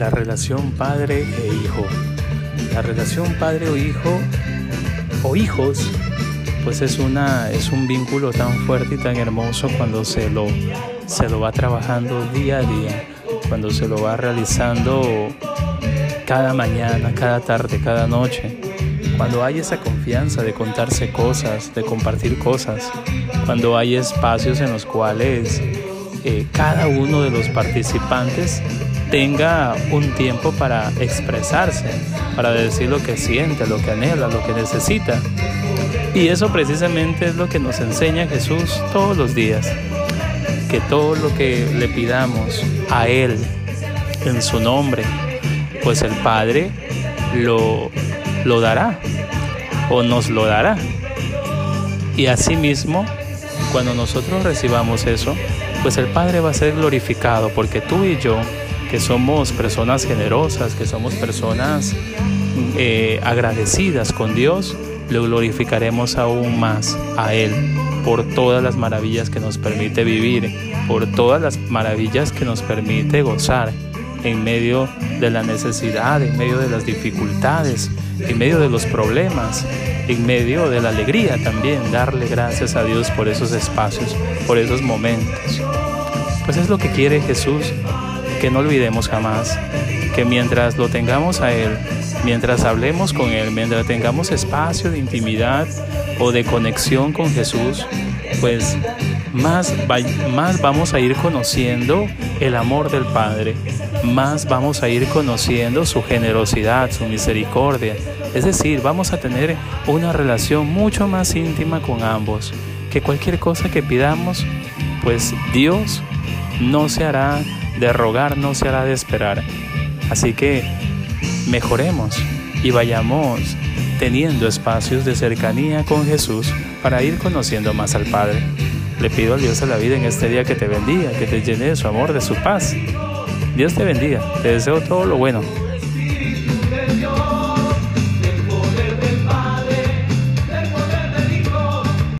la relación padre e hijo. La relación padre o hijo o hijos pues es una es un vínculo tan fuerte y tan hermoso cuando se lo se lo va trabajando día a día, cuando se lo va realizando cada mañana, cada tarde, cada noche. Cuando hay esa confianza de contarse cosas, de compartir cosas, cuando hay espacios en los cuales eh, cada uno de los participantes tenga un tiempo para expresarse, para decir lo que siente, lo que anhela, lo que necesita. Y eso precisamente es lo que nos enseña Jesús todos los días, que todo lo que le pidamos a Él en su nombre, pues el Padre lo, lo dará o nos lo dará. Y asimismo, cuando nosotros recibamos eso, pues el Padre va a ser glorificado porque tú y yo que somos personas generosas, que somos personas eh, agradecidas con Dios, lo glorificaremos aún más a Él por todas las maravillas que nos permite vivir, por todas las maravillas que nos permite gozar en medio de la necesidad, en medio de las dificultades, en medio de los problemas, en medio de la alegría también, darle gracias a Dios por esos espacios, por esos momentos. Pues es lo que quiere Jesús que no olvidemos jamás que mientras lo tengamos a Él, mientras hablemos con Él, mientras tengamos espacio de intimidad o de conexión con Jesús, pues más, más vamos a ir conociendo el amor del Padre, más vamos a ir conociendo su generosidad, su misericordia. Es decir, vamos a tener una relación mucho más íntima con ambos, que cualquier cosa que pidamos, pues Dios no se hará de rogar no se hará de esperar. Así que mejoremos y vayamos teniendo espacios de cercanía con Jesús para ir conociendo más al Padre. Le pido al Dios de la vida en este día que te bendiga, que te llene de su amor, de su paz. Dios te bendiga, te deseo todo lo bueno.